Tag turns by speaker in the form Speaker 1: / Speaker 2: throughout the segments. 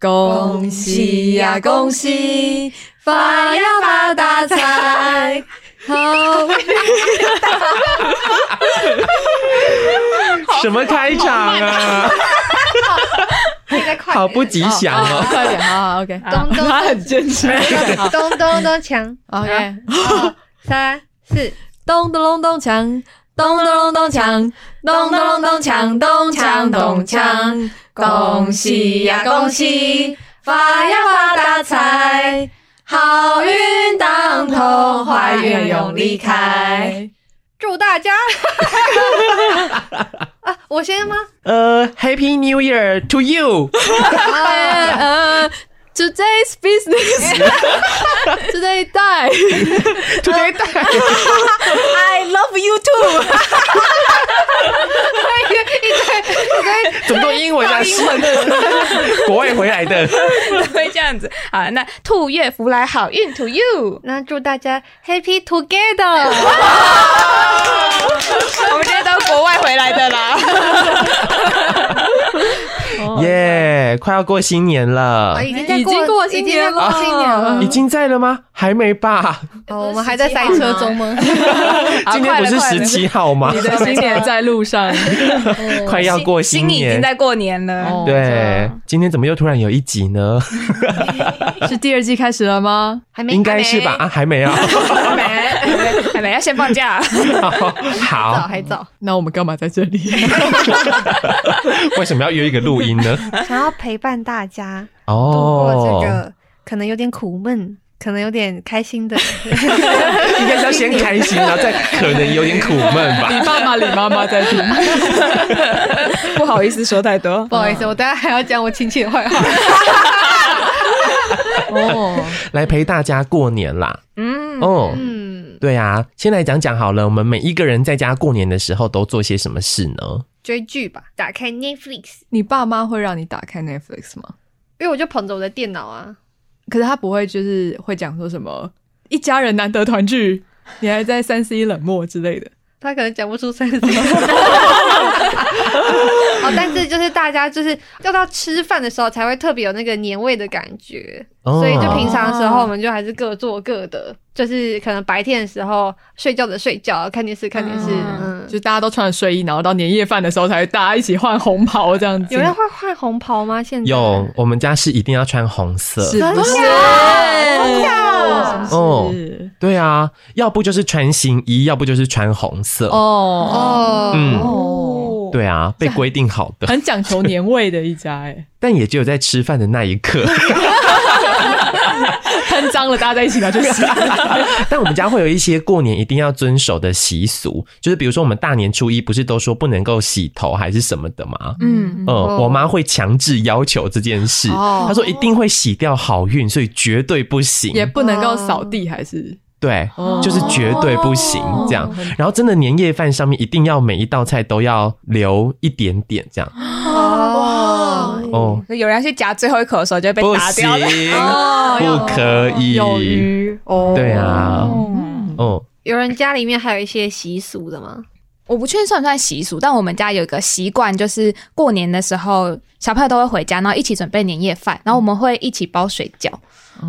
Speaker 1: 恭喜呀，恭喜，发呀发大财！好，
Speaker 2: 什么开场啊？好不吉祥哦！
Speaker 1: 快点，好好，OK。
Speaker 3: 咚咚，
Speaker 1: 他很坚持。
Speaker 3: 咚咚咚锵
Speaker 1: ，OK。
Speaker 3: 三四，
Speaker 1: 咚咚隆咚锵，咚咚隆咚锵，咚咚隆咚锵，咚锵咚锵。恭喜呀，恭喜，发呀发大财，好运当头，坏运永离开。
Speaker 3: 祝大家 啊，我先吗？
Speaker 2: 呃，Happy New Year to you。
Speaker 1: 呃，Today's business。Today die。
Speaker 2: Today die。
Speaker 1: I love you too。
Speaker 2: 怎么都英文啊？英文的，国外回来的，
Speaker 4: 会这样子啊？那兔月福来，好运 to you。
Speaker 3: 那祝大家 Happy Together。
Speaker 4: 我们今天都国外回来的啦。
Speaker 2: 耶，快要过新年了，
Speaker 3: 已经在过，已经过新年了，
Speaker 2: 已经在了吗？还没吧？
Speaker 3: 哦，我们还在塞车中吗？
Speaker 2: 今天不是十七号吗？
Speaker 1: 你的新年在路上，
Speaker 2: 快要过新年，
Speaker 4: 已经在过年了。
Speaker 2: 对，今天怎么又突然有一集呢？
Speaker 1: 是第二季开始了吗？
Speaker 3: 还没，
Speaker 2: 应该是吧？啊，还没啊，
Speaker 4: 还没，要先放假。
Speaker 2: 好，
Speaker 3: 早还早。
Speaker 1: 那我们干嘛在这里？
Speaker 2: 为什么要约一个录音呢？
Speaker 3: 想要陪伴大家
Speaker 2: 哦，
Speaker 3: 度过这个可能有点苦闷。可能有点开心的，
Speaker 2: 应该是要先开心，然后再可能有点苦闷吧。
Speaker 1: 你爸妈、李妈妈在听，
Speaker 4: 不好意思说太多，
Speaker 3: 不好意思，我等下还要讲我亲戚的坏话。
Speaker 2: 哦，来陪大家过年啦。嗯，哦，嗯，对啊，先来讲讲好了，我们每一个人在家过年的时候都做些什么事呢？
Speaker 3: 追剧吧，打开 Netflix。
Speaker 1: 你爸妈会让你打开 Netflix 吗？
Speaker 3: 因为我就捧着我的电脑啊。
Speaker 1: 可是他不会，就是会讲说什么一家人难得团聚，你还在三 C 冷漠之类的。
Speaker 3: 他可能讲不出三 C。哦，但是就是大家就是要到吃饭的时候才会特别有那个年味的感觉，哦、所以就平常的时候我们就还是各做各的，就是可能白天的时候睡觉的睡觉，看电视看电视，嗯，
Speaker 1: 就大家都穿着睡衣，然后到年夜饭的时候才会大家一起换红袍这样子。
Speaker 3: 有人会换红袍吗？现在
Speaker 2: 有，我们家是一定要穿红色，
Speaker 1: 是不是？
Speaker 2: 哦，对啊，要不就是穿新衣，要不就是穿红色。哦哦，嗯，对啊，被规定好的，
Speaker 1: 很讲求年味的一家哎。
Speaker 2: 但也只有在吃饭的那一刻，
Speaker 1: 喷脏了，大家在一起拿去洗。
Speaker 2: 但我们家会有一些过年一定要遵守的习俗，就是比如说我们大年初一不是都说不能够洗头还是什么的吗？嗯，嗯，我妈会强制要求这件事，她说一定会洗掉好运，所以绝对不行，
Speaker 1: 也不能够扫地，还是。
Speaker 2: 对，就是绝对不行这样。然后真的年夜饭上面一定要每一道菜都要留一点点这样。
Speaker 4: 哦哦，有人要去夹最后一口的时候就会被打掉。
Speaker 2: 不行，不可以。
Speaker 1: 有鱼
Speaker 2: 哦，对啊，哦。
Speaker 3: 有人家里面还有一些习俗的吗？
Speaker 4: 我不确定算不算习俗，但我们家有一个习惯，就是过年的时候小朋友都会回家，然后一起准备年夜饭，然后我们会一起包水饺。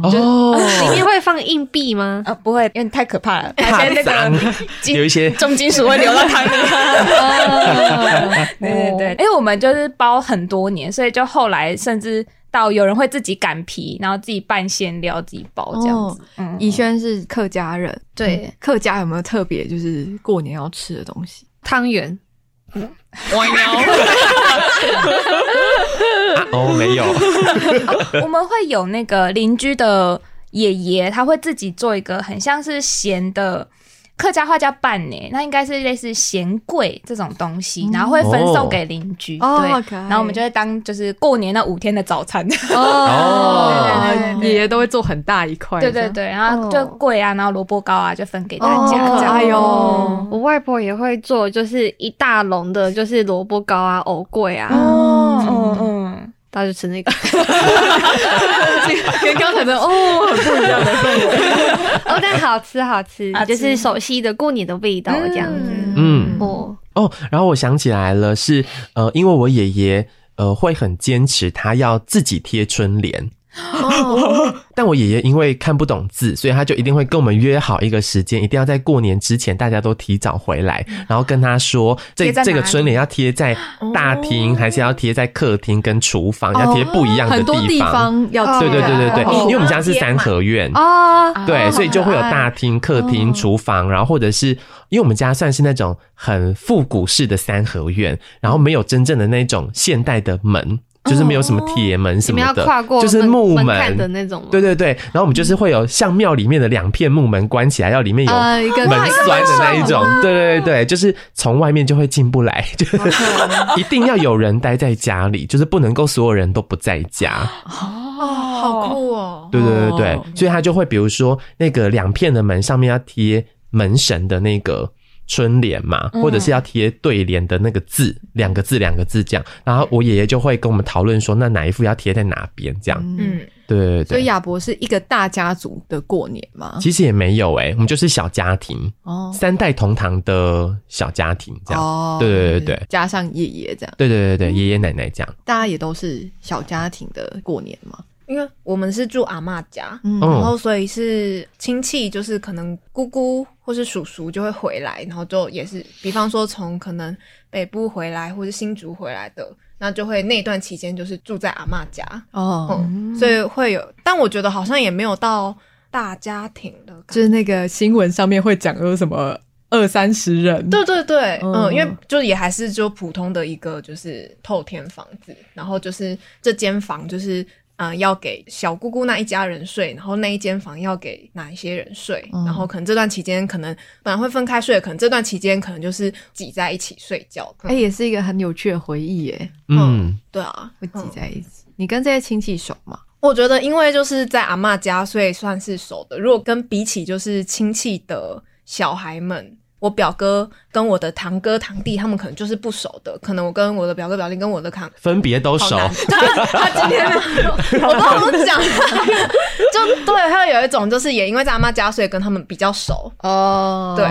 Speaker 2: 哦，
Speaker 3: 里面会放硬币吗？
Speaker 4: 啊，不会，因为太可怕了，
Speaker 2: 怕脏，有一些
Speaker 4: 重金属会流到汤里。对对对，因为我们就是包很多年，所以就后来甚至到有人会自己擀皮，然后自己拌馅料，自己包这样子。
Speaker 1: 嗯，宜萱是客家人，
Speaker 4: 对，
Speaker 1: 客家有没有特别就是过年要吃的东西？
Speaker 3: 汤圆。
Speaker 4: 歪
Speaker 2: 哦，没有。
Speaker 4: 我们会有那个邻居的爷爷，他会自己做一个很像是咸的客家话叫拌呢，那应该是类似咸粿这种东西，然后会分送给邻居。
Speaker 1: 哦、
Speaker 4: 对，
Speaker 1: 哦、
Speaker 4: 然后我们就会当就是过年那五天的早餐。
Speaker 1: 哦，爷爷都会做很大一块。
Speaker 4: 对对对，然后就粿啊，然后萝卜糕啊，就分给大家。
Speaker 1: 哦、加油！
Speaker 3: 我外婆也会做，就是一大笼的，就是萝卜糕啊、藕粿啊。
Speaker 4: 哦，嗯嗯。
Speaker 3: 大家就吃那个，
Speaker 1: 跟刚才的哦很不一样的氛围。
Speaker 3: 哦，但好吃好吃，就是熟悉的过年的味道这样。子。
Speaker 2: 嗯。哦。哦，然后我想起来了，是呃，因为我爷爷呃会很坚持，他要自己贴春联。哦，但我爷爷因为看不懂字，所以他就一定会跟我们约好一个时间，一定要在过年之前大家都提早回来，然后跟他说，这这个春联要贴在大厅，还是要贴在客厅跟厨房，要贴不一样的地方。很多地方
Speaker 1: 要。
Speaker 2: 对对对对对，因为我们家是三合院啊，对，所以就会有大厅、客厅、厨房，然后或者是因为我们家算是那种很复古式的三合院，然后没有真正的那种现代的门。就是没有什么铁门什么的，就是木门
Speaker 5: 的那种。
Speaker 2: 对对对，然后我们就是会有像庙里面的两片木门关起来，要里面有门栓的那一种。对对对，就是从外面就会进不来，就一定要有人待在家里，就是不能够所有人都不在家。
Speaker 5: 哦，好酷哦！
Speaker 2: 对对对对，所以他就会比如说那个两片的门上面要贴门神的那个。春联嘛，或者是要贴对联的那个字，两、嗯、个字两个字这样，然后我爷爷就会跟我们讨论说，那哪一副要贴在哪边这样。嗯，对对对。
Speaker 1: 所以亚伯是一个大家族的过年嘛？
Speaker 2: 其实也没有诶、欸，我们就是小家庭哦，三代同堂的小家庭这样。哦，对对对对，
Speaker 1: 加上爷爷这样。
Speaker 2: 对对对对，爷爷奶奶这样，
Speaker 1: 大家也都是小家庭的过年嘛。
Speaker 5: 因为我们是住阿嬷家，嗯、然后所以是亲戚，就是可能姑姑或是叔叔就会回来，然后就也是，比方说从可能北部回来或是新竹回来的，那就会那段期间就是住在阿嬷家。哦、嗯，所以会有，但我觉得好像也没有到大家庭的，
Speaker 1: 就是那个新闻上面会讲有什么二三十人，
Speaker 5: 对对对，嗯，嗯，因为就也还是就普通的一个就是透天房子，然后就是这间房就是。啊、呃，要给小姑姑那一家人睡，然后那一间房要给哪一些人睡，嗯、然后可能这段期间可能本来会分开睡，可能这段期间可能就是挤在一起睡觉。
Speaker 1: 哎、欸，也是一个很有趣的回忆耶。
Speaker 5: 嗯，嗯对啊，
Speaker 1: 会挤在一起。嗯、你跟这些亲戚熟吗？
Speaker 5: 我觉得，因为就是在阿嬷家，所以算是熟的。如果跟比起就是亲戚的小孩们。我表哥跟我的堂哥堂弟，他们可能就是不熟的。可能我跟我的表哥表弟跟我的堂
Speaker 2: 分别都熟。
Speaker 5: 他他今天我都不讲，就对，还有一种就是也因为在阿妈家，所以跟他们比较熟。哦，对，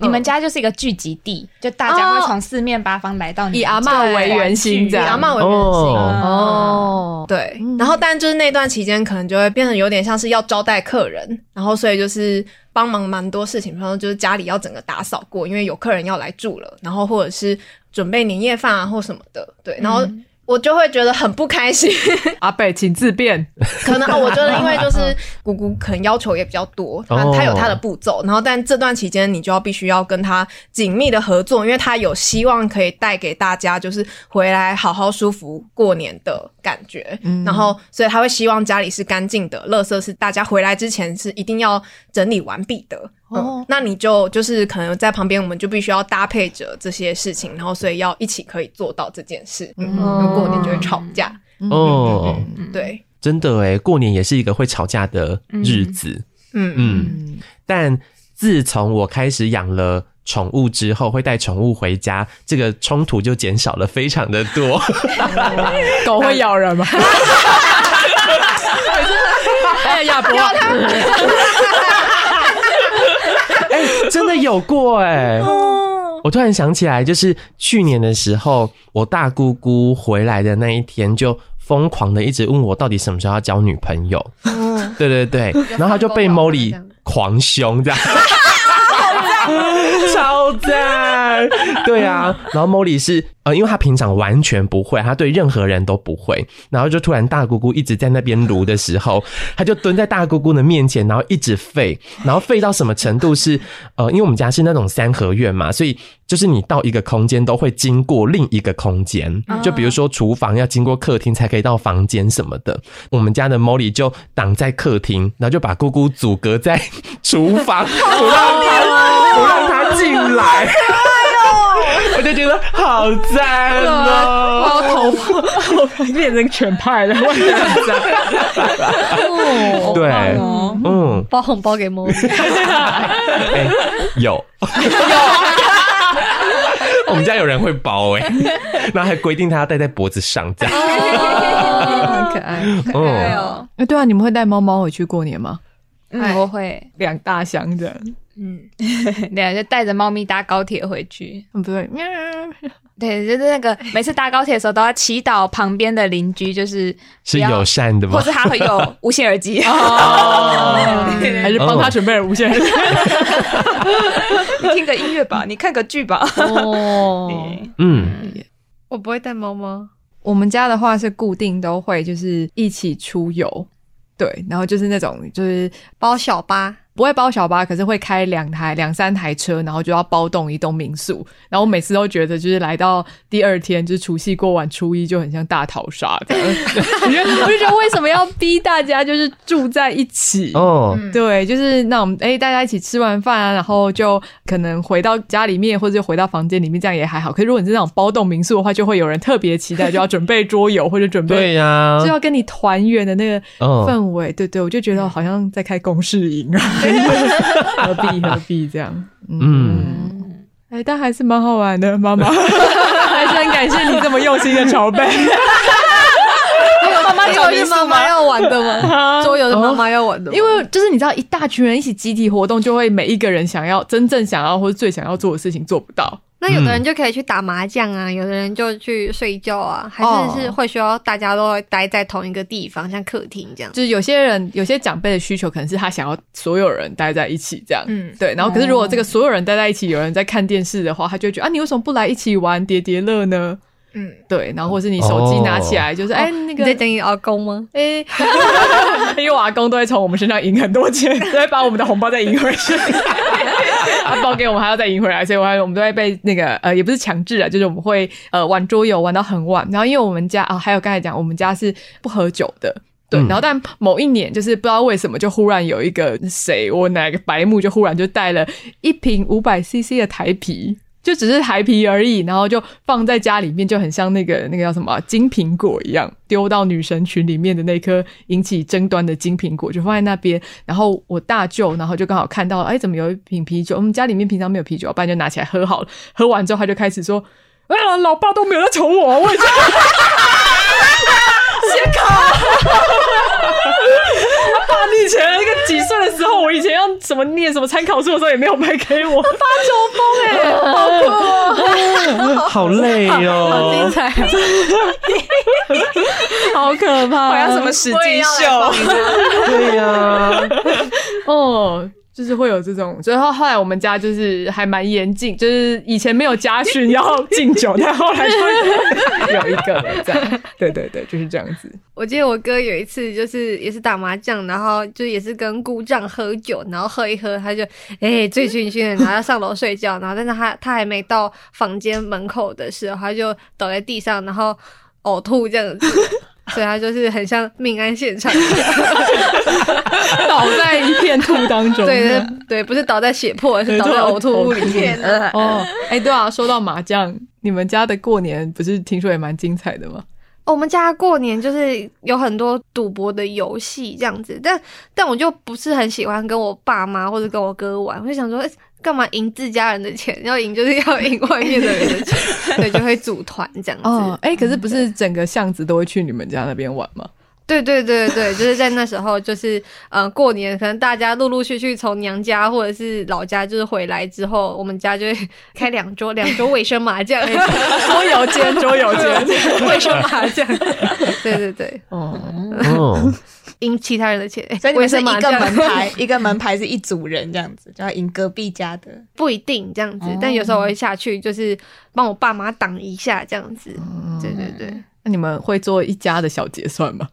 Speaker 4: 你们家就是一个聚集地，就大家会从四面八方来到你，
Speaker 1: 以阿妈为圆心，
Speaker 5: 以阿妈为圆心。哦，对。然后，但就是那段期间，可能就会变成有点像是要招待客人，然后所以就是。帮忙蛮多事情，比方说就是家里要整个打扫过，因为有客人要来住了，然后或者是准备年夜饭啊或什么的，对，然后。我就会觉得很不开心。
Speaker 1: 阿北，请自便。
Speaker 5: 可能我觉得，因为就是姑姑可能要求也比较多，他他有她的步骤。然后，但这段期间你就要必须要跟她紧密的合作，因为她有希望可以带给大家就是回来好好舒服过年的感觉。然后，所以他会希望家里是干净的，垃圾是大家回来之前是一定要整理完毕的。哦、嗯，那你就就是可能在旁边，我们就必须要搭配着这些事情，然后所以要一起可以做到这件事。嗯，过年就会吵架。
Speaker 2: 哦、嗯，嗯、
Speaker 5: 对，
Speaker 2: 真的诶，过年也是一个会吵架的日子。嗯嗯，嗯，但自从我开始养了宠物之后，会带宠物回家，这个冲突就减少了非常的多。
Speaker 1: 狗会咬人吗？哎呀，不要他。
Speaker 2: 真的有过哎、欸！我突然想起来，就是去年的时候，我大姑姑回来的那一天，就疯狂的一直问我到底什么时候要交女朋友。对对对，然后他就被 Molly 狂凶这样，超赞！对啊，然后 Molly 是。呃，因为他平常完全不会，他对任何人都不会，然后就突然大姑姑一直在那边撸的时候，他就蹲在大姑姑的面前，然后一直吠，然后吠到什么程度是，呃，因为我们家是那种三合院嘛，所以就是你到一个空间都会经过另一个空间，就比如说厨房要经过客厅才可以到房间什么的，我们家的 Molly 就挡在客厅，然后就把姑姑阻隔在厨房，不让他不让他进来。我就觉得好赞哦！
Speaker 1: 我头发变成全派了，我觉得很赞。
Speaker 2: 对，嗯，
Speaker 5: 包红包给莫妮。
Speaker 2: 哎，有有，我们家有人会包哎，然后还规定他要戴在脖子上，这样。
Speaker 1: 很可爱，可爱哦。哎，对啊，你们会带猫猫回去过年吗？
Speaker 4: 嗯，我会
Speaker 1: 两大箱的。
Speaker 4: 嗯，对，就带着猫咪搭高铁回去。
Speaker 1: 嗯，不对，喵。
Speaker 4: 对，就是那个每次搭高铁的时候，都要祈祷旁边的邻居就是
Speaker 2: 是友善的吗？
Speaker 4: 或者他会有无线耳机，
Speaker 1: 还是帮他准备了无线耳机？
Speaker 4: 你听个音乐吧，你看个剧吧。
Speaker 1: 哦，
Speaker 2: 嗯，
Speaker 3: 我不会带猫吗？
Speaker 1: 我们家的话是固定都会就是一起出游，对，然后就是那种就是
Speaker 3: 包小巴。
Speaker 1: 不会包小巴，可是会开两台、两三台车，然后就要包栋一栋民宿。然后我每次都觉得，就是来到第二天，就是除夕过完初一，就很像大逃杀。我就觉得为什么要逼大家就是住在一起？哦，对，就是那我们哎，大家一起吃完饭啊，然后就可能回到家里面，或者就回到房间里面，这样也还好。可是如果你是那种包栋民宿的话，就会有人特别期待，就要准备桌游或者准备
Speaker 2: 对呀、啊，
Speaker 1: 就要跟你团圆的那个氛围。哦、对对，我就觉得好像在开公事营啊。何必何必这样？嗯，哎、欸，但还是蛮好玩的，妈妈，还是很感谢你这么用心的筹备。
Speaker 3: 妈妈桌游是妈妈要玩的吗？桌游的妈妈要玩的，
Speaker 1: 因为就是你知道，一大群人一起集体活动，就会每一个人想要真正想要或者最想要做的事情做不到。
Speaker 3: 那有的人就可以去打麻将啊，嗯、有的人就去睡觉啊，还是是会需要大家都会待在同一个地方，像客厅这样。
Speaker 1: 就是有些人有些长辈的需求，可能是他想要所有人待在一起这样。嗯，对。然后可是如果这个所有人待在一起，有人在看电视的话，他就会觉得啊，你为什么不来一起玩叠叠乐呢？嗯，对，然后或是你手机拿起来，就是哎，那个
Speaker 3: 你在等你阿公吗？哎，
Speaker 1: 因为我阿公都会从我们身上赢很多钱，都会把我们的红包再赢回去，他包给我们还要再赢回来，所以我还我们都会被那个呃，也不是强制啊，就是我们会呃玩桌游玩到很晚，然后因为我们家啊，还有刚才讲我们家是不喝酒的，对，然后但某一年就是不知道为什么就忽然有一个谁，我哪个白目就忽然就带了一瓶五百 CC 的台啤。就只是台皮而已，然后就放在家里面，就很像那个那个叫什么金苹果一样，丢到女神群里面的那颗引起争端的金苹果，就放在那边。然后我大舅，然后就刚好看到，哎，怎么有一瓶啤酒？我们家里面平常没有啤酒，不然就拿起来喝好了。喝完之后，他就开始说：“哎 呀，老爸都没有在宠我，我已经先考。”爸，你以前那个几岁的时候，我以前要什么念什么参考书的时候，也没有买给我。发酒疯哎、欸，好酷、喔，
Speaker 2: 好累哦，
Speaker 3: 好精彩、啊，
Speaker 1: 好可怕，
Speaker 4: 好像什么实境秀。
Speaker 2: 对呀、啊，
Speaker 1: 哦。就是会有这种，所以后后来我们家就是还蛮严谨，就是以前没有家训要敬酒，但后来就有一个了，这样，对对对，就是这样子。
Speaker 3: 我记得我哥有一次就是也是打麻将，然后就也是跟姑丈喝酒，然后喝一喝，他就哎醉醺醺的，然后要上楼睡觉，然后但是他他还没到房间门口的时候，他就倒在地上，然后呕吐这样子。所以他就是很像命案现场，
Speaker 1: 倒在一片吐当中。
Speaker 3: 对对，不是倒在血泊，是倒在呕吐物里面。
Speaker 1: 哦，哎、欸，对啊，说到麻将，你们家的过年不是听说也蛮精彩的吗？
Speaker 3: 我们家过年就是有很多赌博的游戏这样子，但但我就不是很喜欢跟我爸妈或者跟我哥玩，我就想说。欸干嘛赢自家人的钱？要赢就是要赢外面的人的钱，对，就会组团这样子。哦，
Speaker 1: 哎、欸，可是不是整个巷子都会去你们家那边玩吗？
Speaker 3: 对对对对，就是在那时候，就是呃，过年可能大家陆陆续续从娘家或者是老家就是回来之后，我们家就会开两桌 两桌卫生麻将，
Speaker 1: 桌游间桌游间
Speaker 3: 卫生麻将，对对对，哦。
Speaker 2: 哦
Speaker 3: 赢其他人的钱，
Speaker 4: 所以你们是一个门牌，一个门牌是一组人这样子，就要赢隔壁家的，
Speaker 3: 不一定这样子，但有时候我会下去，就是帮我爸妈挡一下这样子。对对对，
Speaker 1: 那你们会做一家的小结算吗？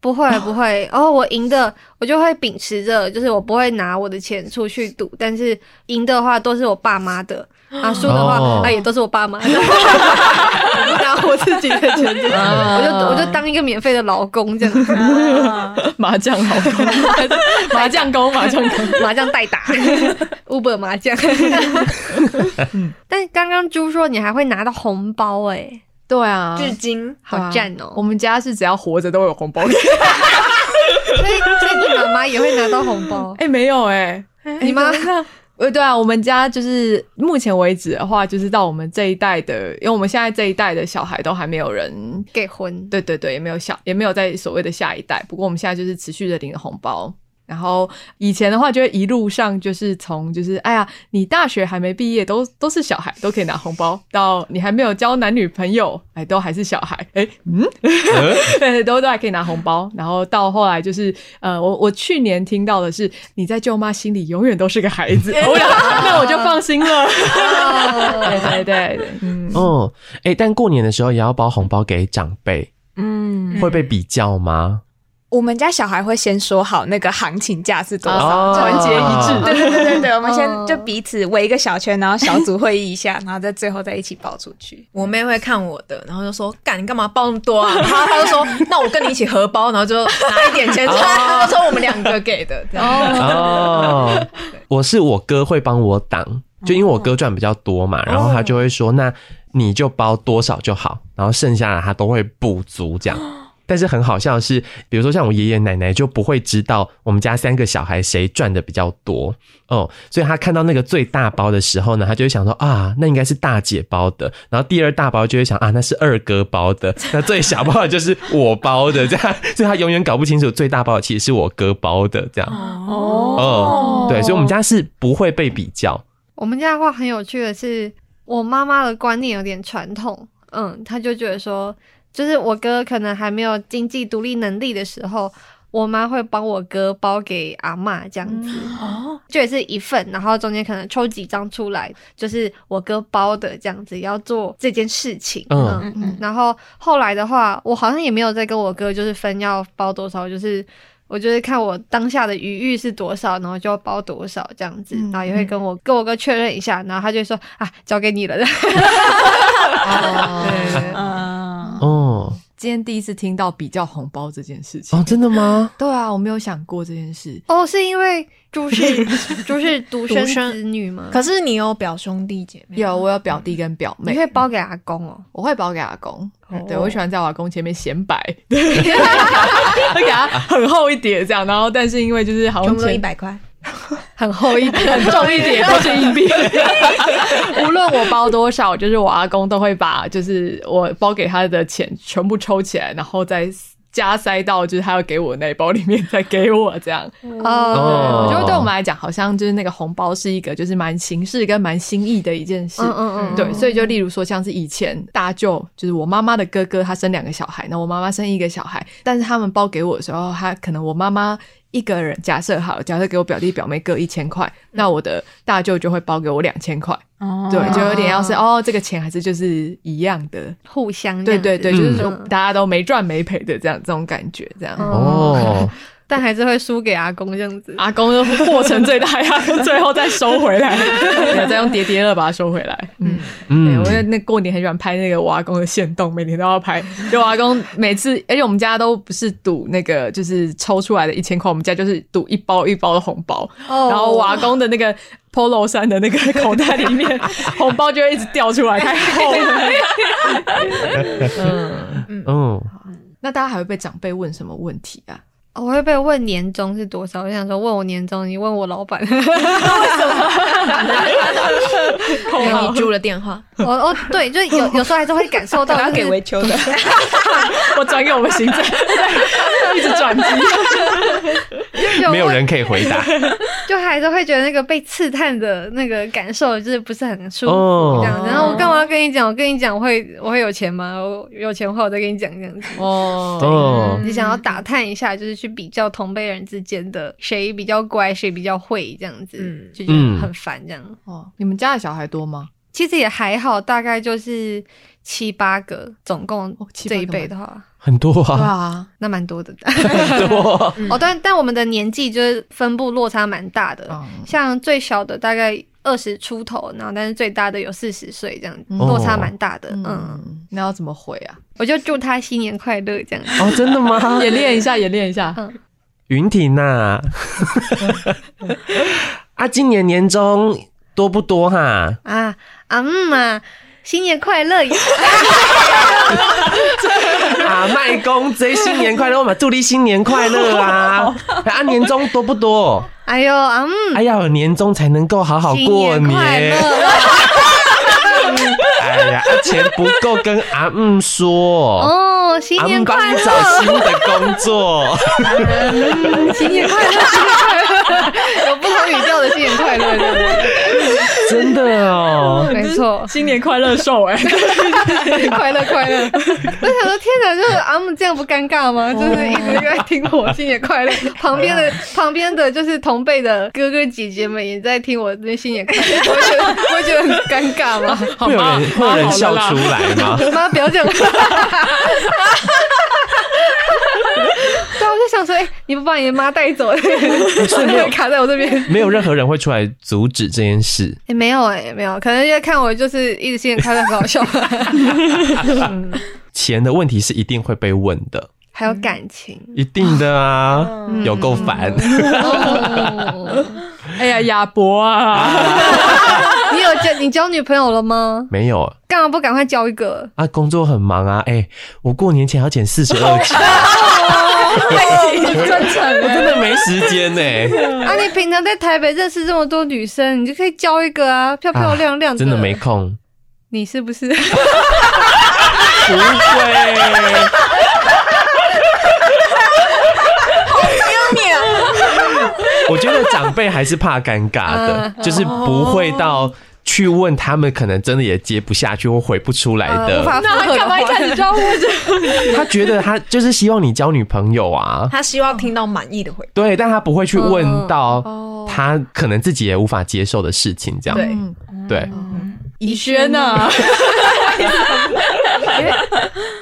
Speaker 3: 不会 不会，哦，我赢的我就会秉持着，就是我不会拿我的钱出去赌，但是赢的话都是我爸妈的。啊，输的话，那、啊、也都是我爸妈。的，我不拿我自己的钱，我就我就当一个免费的劳工这样。子，
Speaker 1: 麻将劳工，麻将工，麻将工，
Speaker 3: 麻将代打，Uber 麻将。但刚刚猪说你还会拿到红包哎、欸，
Speaker 1: 对啊，
Speaker 3: 至今好赞哦、喔。
Speaker 1: 我们家是只要活着都有红包。所，
Speaker 3: 所以所以你妈妈也会拿到红包？
Speaker 1: 哎、欸，没有哎、欸，你妈。呃，对啊，我们家就是目前为止的话，就是到我们这一代的，因为我们现在这一代的小孩都还没有人
Speaker 3: 给婚，
Speaker 1: 对对对，也没有小，也没有在所谓的下一代。不过我们现在就是持续的领红包，然后以前的话，就会一路上就是从就是哎呀，你大学还没毕业，都都是小孩，都可以拿红包；到你还没有交男女朋友，哎，都还是小孩。哎，嗯，对，都都还可以拿红包。然后到后来就是呃，我我去年听到的是，你在舅妈心里永远都是个孩子。哦，那我就放心了。对对对，嗯
Speaker 2: 哦，哎，但过年的时候也要包红包给长辈，嗯，会被比较吗？
Speaker 4: 我们家小孩会先说好那个行情价是多少，
Speaker 1: 团结一致。
Speaker 4: 对对对对对，我们先就彼此围一个小圈，然后小组会议一下，然后再最后再一起报出去。
Speaker 5: 我妹会看我的，然后就说：“干，你干嘛报那么多啊？”然后她就说：“那我跟你一起合包，然后就拿一点钱出来。”她就说：“我们两个给的。”这样
Speaker 2: 哦，我是我哥会帮我挡，就因为我哥赚比较多嘛，然后他就会说：“那你就包多少就好，然后剩下的他都会补足这样。”但是很好笑的是，比如说像我爷爷奶奶就不会知道我们家三个小孩谁赚的比较多。哦，所以他看到那个最大包的时候呢，他就会想说啊，那应该是大姐包的，然后第二大包就会想啊，那是二哥包的，那最小包的就是我包的，这样，所以他永远搞不清楚最大包的其实是我哥包的，这样。哦，哦，对，所以我们家是不会被比较。
Speaker 3: 我们家的话很有趣的是，我妈妈的观念有点传统，嗯，她就觉得说。就是我哥可能还没有经济独立能力的时候，我妈会帮我哥包给阿妈这样子，哦，就也是一份，然后中间可能抽几张出来，就是我哥包的这样子，要做这件事情，嗯。嗯嗯。然后后来的话，我好像也没有再跟我哥就是分要包多少，就是我就是看我当下的余裕是多少，然后就要包多少这样子，然后也会跟我跟我哥确认一下，然后他就说啊，交给你了。
Speaker 1: 哦，对，嗯。哦，今天第一次听到比较红包这件事情
Speaker 2: 哦，真的吗？
Speaker 1: 对啊，我没有想过这件事。
Speaker 3: 哦，是因为就是就是独生子女吗？
Speaker 5: 可是你有表兄弟姐妹？
Speaker 1: 有，我有表弟跟表妹。
Speaker 3: 你会包给阿公哦？
Speaker 1: 我会包给阿公。对，我喜欢在我阿公前面显摆，会给他很厚一叠这样。然后，但是因为就是好像
Speaker 5: 全部都一百块。
Speaker 3: 很厚一点，
Speaker 1: 很重一点，都是硬币。无论我包多少，就是我阿公都会把就是我包给他的钱全部抽起来，然后再加塞到就是他要给我那一包里面，再给我这样。哦，我觉得对我们来讲，好像就是那个红包是一个就是蛮形式跟蛮心意的一件事。嗯嗯嗯。对，所以就例如说，像是以前大舅，就是我妈妈的哥哥，他生两个小孩，那我妈妈生一个小孩，但是他们包给我的时候，他可能我妈妈。一个人假设好，假设给我表弟表妹各一千块，那我的大舅就会包给我两千块。哦，对，就有点要是哦，这个钱还是就是一样的，
Speaker 3: 互相。
Speaker 1: 对对对，就是说大家都没赚没赔的这样这种感觉，这样哦。
Speaker 3: 但还是会输给阿公这样子，
Speaker 1: 阿公的过程最大呀，最后再收回来，再用叠叠乐把它收回来。嗯嗯，我那过年很喜欢拍那个我阿公的线动，每年都要拍。就我阿公每次，而且我们家都不是赌那个，就是抽出来的一千块，我们家就是赌一包一包的红包。然后我阿公的那个 polo 衫的那个口袋里面，红包就会一直掉出来，太厚了。嗯嗯，那大家还会被长辈问什么问题啊？
Speaker 3: 我会被问年终是多少？我想说问我年终，你问我老板，为什
Speaker 5: 么？给你住了电话。
Speaker 3: 哦哦，对，就有有时候还是会感受到，
Speaker 5: 要给维秋的，
Speaker 1: 我转给我们行政，一直转机，
Speaker 2: 没有人可以回答，
Speaker 3: 就还是会觉得那个被刺探的那个感受就是不是很舒服这样。然后我干嘛要跟你讲？我跟你讲，我会我会有钱吗？我有钱的话，我再跟你讲这样子。哦，你想要打探一下，就是去。比较同辈人之间的谁比较乖，谁比较会这样子，嗯、就觉得很烦这样。
Speaker 1: 哦，你们家的小孩多吗？
Speaker 3: 其实也还好，大概就是七八个，总共这一辈的话，哦、
Speaker 2: 很多啊。
Speaker 1: 对啊，
Speaker 3: 那蛮多的。
Speaker 2: 很多。
Speaker 3: 嗯、哦，但但我们的年纪就是分布落差蛮大的，嗯、像最小的大概二十出头，然后但是最大的有四十岁，这样落差蛮大的。嗯，
Speaker 1: 嗯，那要怎么回啊？
Speaker 3: 我就祝他新年快乐，这样。
Speaker 2: 哦，真的吗？
Speaker 1: 演练一下，演练一下。
Speaker 2: 云婷呐，啊，今年年终多不多哈？
Speaker 3: 啊啊嗯嘛，新年快乐呀！
Speaker 2: 啊，麦公贼新年快乐嘛，祝你新年快乐啊！啊，年终多不多？
Speaker 3: 哎呦啊嗯，
Speaker 2: 哎呀，年终才能够好好过年。哎呀，钱不够跟阿姆说哦。
Speaker 3: 哦，新年快乐！
Speaker 2: 帮你找新的工作，
Speaker 3: 新年快乐，新年快乐，有不同语调的新年快乐，对不对？
Speaker 2: 真的哦，
Speaker 3: 没错，
Speaker 1: 新年快乐寿哎，
Speaker 3: 快乐快乐。我想说，天哪，就是阿姆这样不尴尬吗？就是一直在听我新年快乐，旁边的旁边的就是同辈的哥哥姐姐们也在听我这新年快乐，我觉得我觉得很尴尬吗？
Speaker 2: 会有人会有人笑出来吗？
Speaker 3: 妈，不要这样。对，我就想说，哎、欸，你不把你的妈带走，所以没有 卡在我这边。
Speaker 2: 没有任何人会出来阻止这件事。
Speaker 3: 也、欸，没有、欸，哎，没有，可能因为看我就是一直心里开的，很好笑。
Speaker 2: 钱的问题是一定会被问的，
Speaker 3: 还有感情，
Speaker 2: 一定的啊，嗯、有够烦。
Speaker 1: 哎呀，亚伯啊，
Speaker 3: 你有交你交女朋友了吗？
Speaker 2: 没有，
Speaker 3: 干嘛不赶快交一个？
Speaker 2: 啊，工作很忙啊。哎、欸，我过年前要剪四十二斤，
Speaker 1: 真诚，
Speaker 2: 我真的没时间呢、欸。
Speaker 3: 啊，你平常在台北认识这么多女生，你就可以交一个啊，漂漂亮亮的。
Speaker 2: 真的没空，
Speaker 3: 你是不是？
Speaker 2: 不会。我觉得长辈还是怕尴尬的，就是不会到去问他们，可能真的也接不下去或回不出来的。
Speaker 3: 那他干嘛一开始就要问？
Speaker 2: 他觉得他就是希望你交女朋友啊，
Speaker 5: 他希望听到满意的回答。
Speaker 2: 对，但他不会去问到他可能自己也无法接受的事情，这样。对对。
Speaker 1: 宜萱呐，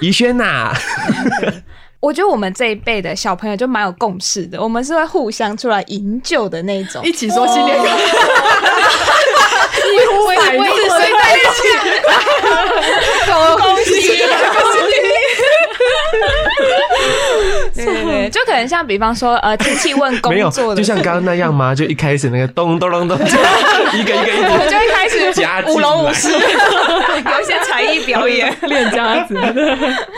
Speaker 2: 宜轩呐。
Speaker 4: 我觉得我们这一辈的小朋友就蛮有共识的，我们是会互相出来营救的那种，
Speaker 1: 一起说新年快乐，
Speaker 3: 一呼百应，谁在一起？恭喜恭喜！
Speaker 4: 对对对，就可能像比方说，呃，亲戚问工作的，
Speaker 2: 就像刚刚那样吗？就一开始那个咚咚咚咚，一个一个一个，
Speaker 4: 我们就一开始
Speaker 2: 夹
Speaker 4: 舞龙舞狮，有一些才艺表演，
Speaker 1: 练家子。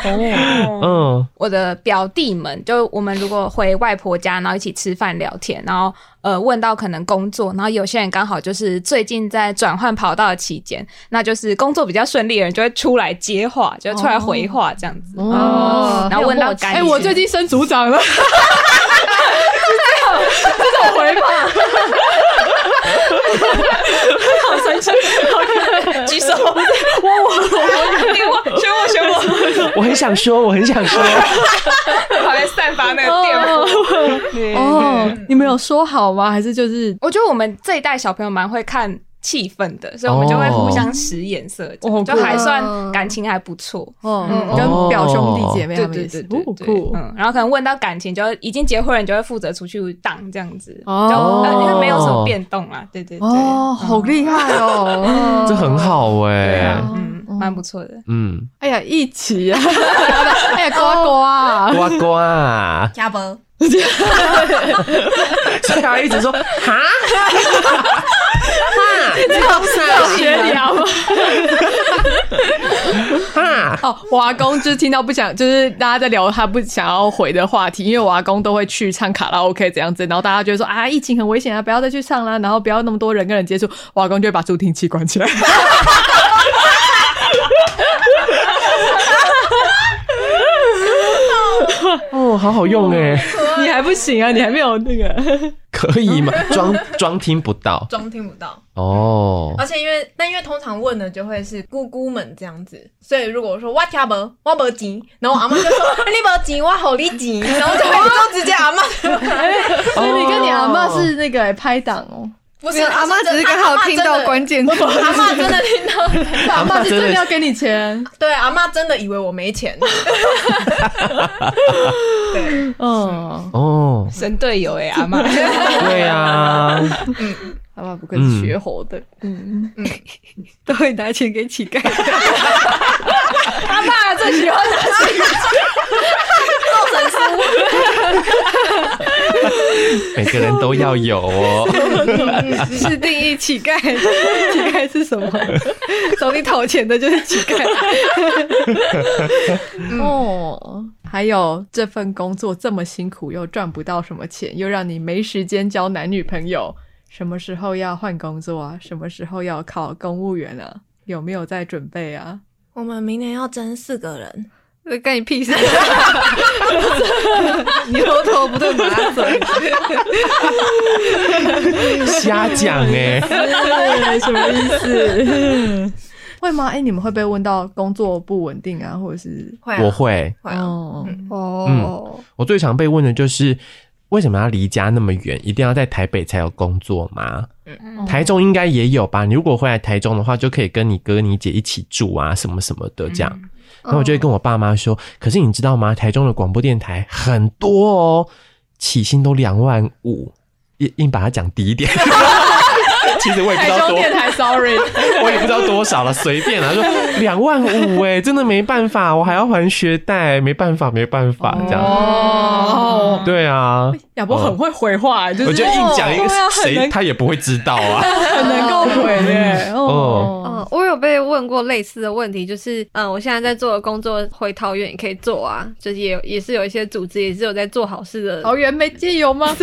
Speaker 4: 哦，嗯，我的表弟们，就我们如果回外婆家，然后一起吃饭聊天，然后。呃，问到可能工作，然后有些人刚好就是最近在转换跑道的期间，那就是工作比较顺利的人就会出来接话，就出来回话这样子。哦，然后问到
Speaker 1: 哎，我最近升组长了，是 这种，这种回话，好神奇，好举手，我我我我我，选我选我，
Speaker 2: 我很想说，我很想说，
Speaker 4: 好像散发那个电波。
Speaker 1: 哦，你们有说好吗？还是就是，
Speaker 4: 我觉得我们这一代小朋友蛮会看气氛的，所以我们就会互相使眼色，就还算感情还不错。
Speaker 1: 嗯，跟表兄弟姐妹他们
Speaker 4: 对对对对，嗯，然后可能问到感情，就已经结婚了，你就会负责出去当这样子，哦，因为没有什么变动啊，对对对，
Speaker 1: 哦，好厉害哦，
Speaker 2: 这很好哎，
Speaker 4: 嗯，蛮不错的，
Speaker 2: 嗯，
Speaker 1: 哎呀，一起啊，哎呀，呱呱
Speaker 2: 呱呱，
Speaker 5: 加波。
Speaker 2: 所以他一直说哈，哈，
Speaker 1: 这是学聊吗？
Speaker 2: 哈
Speaker 1: 哦，我阿公就听到不想，就是大家在聊他不想要回的话题，因为我阿公都会去唱卡拉 OK 这样子，然后大家就会说啊，疫情很危险啊，不要再去唱啦，然后不要那么多人跟人接触，我阿公就会把助听器关起来。
Speaker 2: 哦，好好用哎！
Speaker 1: 你还不行啊？你还没有那个
Speaker 2: 可以吗？装装听不到，
Speaker 5: 装听不到
Speaker 2: 哦。
Speaker 5: 而且因为，但因为通常问的就会是姑姑们这样子，所以如果说我听不，我没钱，然后我阿妈就说你没钱，我好你钱，然后就会就直接阿妈。
Speaker 1: 所以你跟你阿妈是那个拍档哦。
Speaker 3: 不是阿妈，只是刚好听到关键词。
Speaker 5: 阿妈真的 听到，
Speaker 1: 阿妈是真的要给你钱。
Speaker 5: 对，阿妈真的以为我没钱。对，
Speaker 1: 嗯，
Speaker 2: 哦，
Speaker 4: 神队友哎，阿妈。
Speaker 2: 对呀，
Speaker 1: 嗯，阿妈不愧是学猴的，嗯嗯，都会拿钱给乞丐。
Speaker 4: 阿妈最喜欢拿钱。做神书。
Speaker 2: 每个人都要有哦。
Speaker 3: 是定义乞丐，乞丐是什么？找你讨钱的就是乞丐。
Speaker 1: 哦，还有这份工作这么辛苦，又赚不到什么钱，又让你没时间交男女朋友。什么时候要换工作啊？什么时候要考公务员啊？有没有在准备啊？
Speaker 5: 我们明年要征四个人。
Speaker 3: 干你屁事！牛头不对马嘴，
Speaker 2: 瞎讲哎，
Speaker 1: 什么意思？会吗？哎、欸，你们会被问到工作不稳定啊，或者是？
Speaker 2: 会啊、我会。
Speaker 3: 会哦哦、
Speaker 2: 嗯，我最常被问的就是为什么要离家那么远，一定要在台北才有工作吗？嗯、台中应该也有吧？你如果回来台中的话，就可以跟你哥你姐一起住啊，什么什么的这样。嗯、然后我就会跟我爸妈说，可是你知道吗？台中的广播电台很多哦，起薪都两万五，硬硬把它讲低一点。其实我也不知道多，电台，sorry，我也不知道多少了，随便啊，说 两万五哎，真的没办法，我还要还学贷，没办法，没办法这样。哦，对啊，
Speaker 1: 亚博很会回话，就是
Speaker 2: 我觉得硬讲一个谁，他也不会知道啊，
Speaker 1: 很能够回耶。哦，
Speaker 3: 嗯，我有被问过类似的问题，就是嗯，我现在在做的工作回桃园也可以做啊，就是也也是有一些组织也是有在做好事的。
Speaker 1: 桃园没借油吗？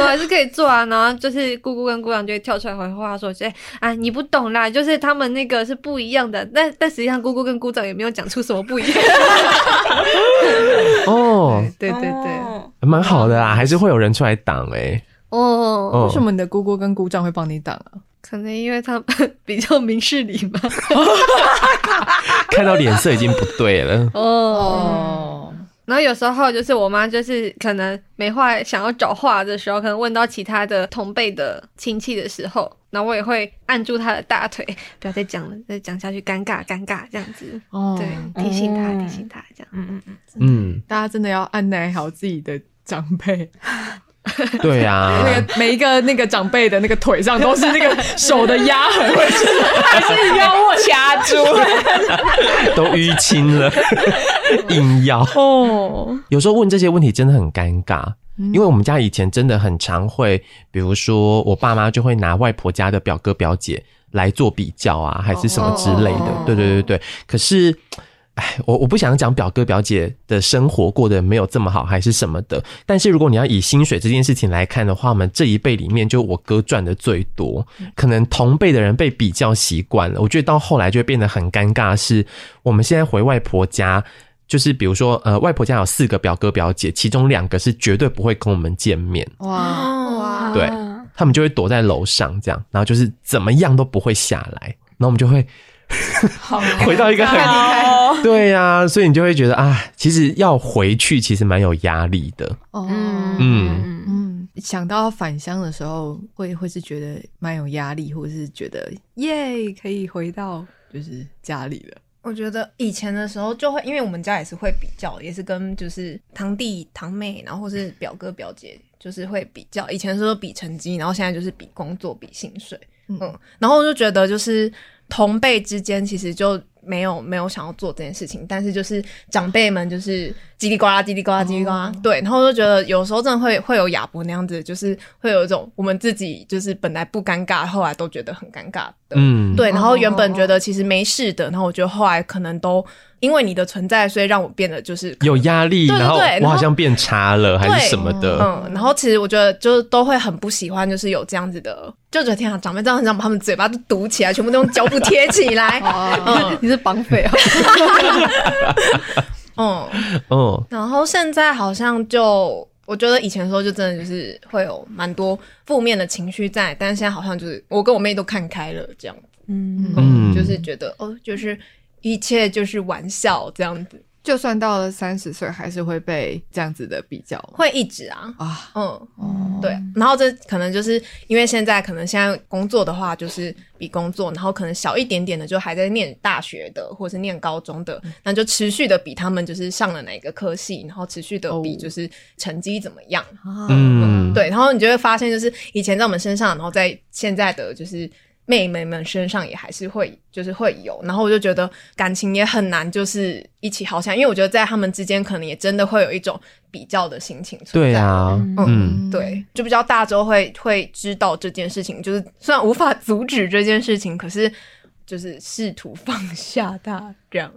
Speaker 3: 我还是可以做啊，然后就是。姑姑跟姑丈就会跳出来回话说：“哎啊，你不懂啦，就是他们那个是不一样的。但但实际上，姑姑跟姑丈也没有讲出什么不一样。
Speaker 2: 哦，
Speaker 3: 对对对，
Speaker 2: 蛮好的啦，还是会有人出来挡哎。
Speaker 3: 哦，
Speaker 1: 为什么你的姑姑跟姑丈会帮你挡啊？
Speaker 3: 可能因为他们 比较明事理吧。
Speaker 2: 看到脸色已经不对了。
Speaker 3: 哦。”然后有时候就是我妈就是可能没话想要找话的时候，可能问到其他的同辈的亲戚的时候，然后我也会按住她的大腿，不要再讲了，再讲下去尴尬尴尬这样子。哦，对，提醒她提醒她这样。嗯嗯嗯
Speaker 1: 嗯，大家真的要按耐好自己的长辈。
Speaker 2: 对啊，
Speaker 1: 那个每一个那个长辈的那个腿上都是那个手的压痕，还是腰我掐住，
Speaker 2: 都淤青了，硬要哦。有时候问这些问题真的很尴尬，因为我们家以前真的很常会，比如说我爸妈就会拿外婆家的表哥表姐来做比较啊，还是什么之类的。对对对对，可是。哎，我我不想讲表哥表姐的生活过得没有这么好，还是什么的。但是如果你要以薪水这件事情来看的话，我们这一辈里面就我哥赚的最多。可能同辈的人被比较习惯了，我觉得到后来就会变得很尴尬。是我们现在回外婆家，就是比如说呃，外婆家有四个表哥表姐，其中两个是绝对不会跟我们见面。哇哇，对，他们就会躲在楼上这样，然后就是怎么样都不会下来，然后我们就会。好回到一个很对呀、啊，所以你就会觉得啊，其实要回去其实蛮有压力的。哦，
Speaker 1: 嗯嗯，想到返乡的时候，会会是觉得蛮有压力，或者是觉得耶，可以回到就是家里了。
Speaker 5: 我觉得以前的时候就会，因为我们家也是会比较，也是跟就是堂弟堂妹，然后或是表哥表姐，就是会比较。以前的时候比成绩，然后现在就是比工作、比薪水。嗯，然后我就觉得就是。同辈之间其实就没有没有想要做这件事情，但是就是长辈们就是叽里呱啦叽里呱啦叽里呱啦，对，然后就觉得有时候真的会会有亚伯那样子，就是会有一种我们自己就是本来不尴尬，后来都觉得很尴尬的，嗯，对，然后原本觉得其实没事的，然后我觉得后来可能都。因为你的存在，所以让我变得就是
Speaker 2: 有压力，对对对，然后我好像变差了还是什么的。
Speaker 5: 嗯，然后其实我觉得就是都会很不喜欢，就是有这样子的，就觉得天啊，长辈这样很想把他们嘴巴都堵起来，全部都用胶布贴起来。
Speaker 3: 哦，你是绑匪啊？
Speaker 5: 嗯嗯。然后现在好像就，我觉得以前的时候就真的就是会有蛮多负面的情绪在，但是现在好像就是我跟我妹都看开了这样子。嗯嗯，就是觉得哦，就是。一切就是玩笑，这样子，
Speaker 1: 就算到了三十岁，还是会被这样子的比较，
Speaker 5: 会一直啊。啊，嗯，嗯对。然后这可能就是因为现在可能现在工作的话，就是比工作，然后可能小一点点的就还在念大学的，或是念高中的，那就持续的比他们就是上了哪个科系，然后持续的比就是成绩怎么样，嗯，嗯，对。然后你就会发现，就是以前在我们身上，然后在现在的就是。妹妹们身上也还是会，就是会有，然后我就觉得感情也很难，就是一起好像，因为我觉得在他们之间可能也真的会有一种比较的心情存在。
Speaker 2: 对啊，
Speaker 5: 嗯，嗯对，就比较大之后会会知道这件事情，就是虽然无法阻止这件事情，可是就是试图放下它这样。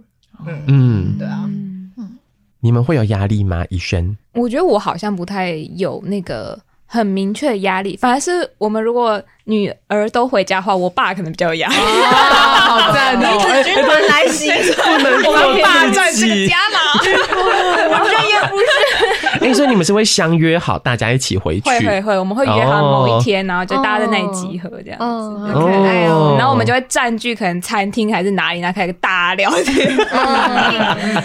Speaker 5: 嗯嗯，对啊，嗯，
Speaker 2: 你们会有压力吗？医生，
Speaker 4: 我觉得我好像不太有那个。很明确的压力，反而是我们如果女儿都回家的话，我爸可能比较有压力。
Speaker 1: 好赞哦！
Speaker 5: 军团来袭，
Speaker 2: 不能
Speaker 4: 我爸赚这个家嘛？
Speaker 5: 完全也不是。
Speaker 2: 哎，所以你们是会相约好大家一起回去？
Speaker 4: 会会会，我们会约好某一天，然后就大家在那里集合这样子。
Speaker 3: 哦，好可爱哦！
Speaker 4: 然后我们就会占据可能餐厅还是哪里，然后开个大聊天。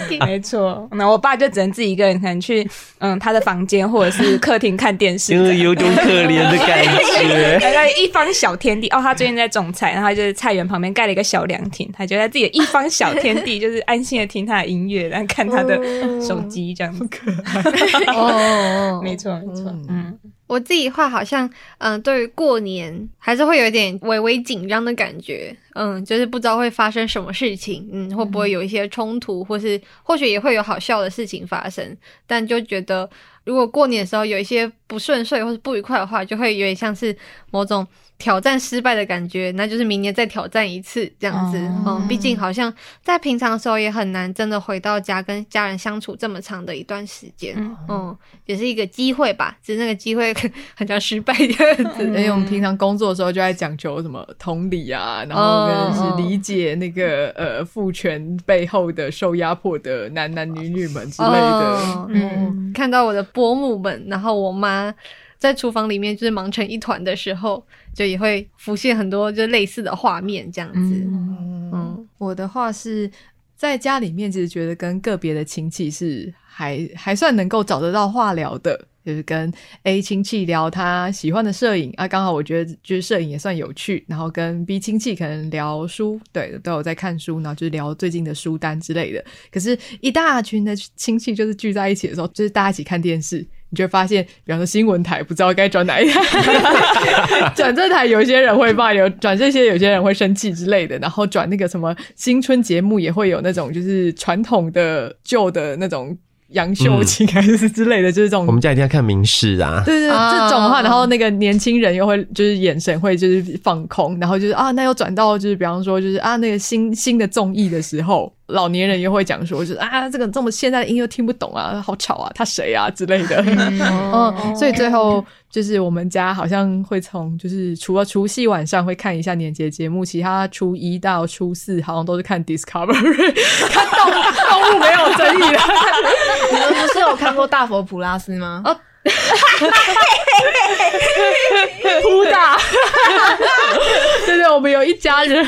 Speaker 4: 没错，那我爸就只能自己一个人，可能去嗯他的房间或者是客厅看电视，
Speaker 2: 有种可怜的感觉。
Speaker 4: 大概一方小天地哦，他最近在种菜，然后他就是菜园旁边盖了一个小凉亭，他就在自己的一方小天地，就是安心的听他的音乐，然后看他的手机这样。子。
Speaker 3: 哦，
Speaker 4: 没错没错，嗯，
Speaker 3: 我自己话好像嗯、呃，对于过年还是会有一点微微紧张的感觉，嗯，就是不知道会发生什么事情，嗯，会不会有一些冲突，或是或许也会有好笑的事情发生，但就觉得。如果过年的时候有一些不顺遂或是不愉快的话，就会有点像是某种挑战失败的感觉，那就是明年再挑战一次这样子。嗯，毕竟好像在平常的时候也很难真的回到家跟家人相处这么长的一段时间。嗯，也是一个机会吧，只是那个机会 很像失败这样子。
Speaker 1: 因为我们平常工作的时候就在讲求什么同理啊，然后跟是理解那个呃父权背后的受压迫的男男女女们之类的。
Speaker 3: 嗯，看到我的。伯母们，然后我妈在厨房里面就是忙成一团的时候，就也会浮现很多就类似的画面这样子。嗯，
Speaker 1: 嗯，我的话是在家里面，其实觉得跟个别的亲戚是还还算能够找得到话聊的。就是跟 A 亲戚聊他喜欢的摄影啊，刚好我觉得就是摄影也算有趣。然后跟 B 亲戚可能聊书，对，都有在看书，然后就是聊最近的书单之类的。可是，一大群的亲戚就是聚在一起的时候，就是大家一起看电视，你就发现，比方说新闻台不知道该转哪一台，转这台有些人会骂，有转这些有些人会生气之类的。然后转那个什么新春节目也会有那种就是传统的旧的那种。杨秀清还是之类的，嗯、就是这种。
Speaker 2: 我们家一定要看明示啊。
Speaker 1: 对对，这种的话，然后那个年轻人又会就是眼神会就是放空，然后就是啊，那又转到就是比方说就是啊那个新新的综艺的时候。老年人又会讲说，就是啊，这个这么现在的音乐听不懂啊，好吵啊，他谁啊之类的。嗯，所以最后就是我们家好像会从就是除了除夕晚上会看一下年节节目，其他初一到初四好像都是看 Discovery，看动动物没有争议的。
Speaker 5: 你们不是有看过大佛普拉斯吗？哦。
Speaker 1: 扑大，对对，我们有一家人，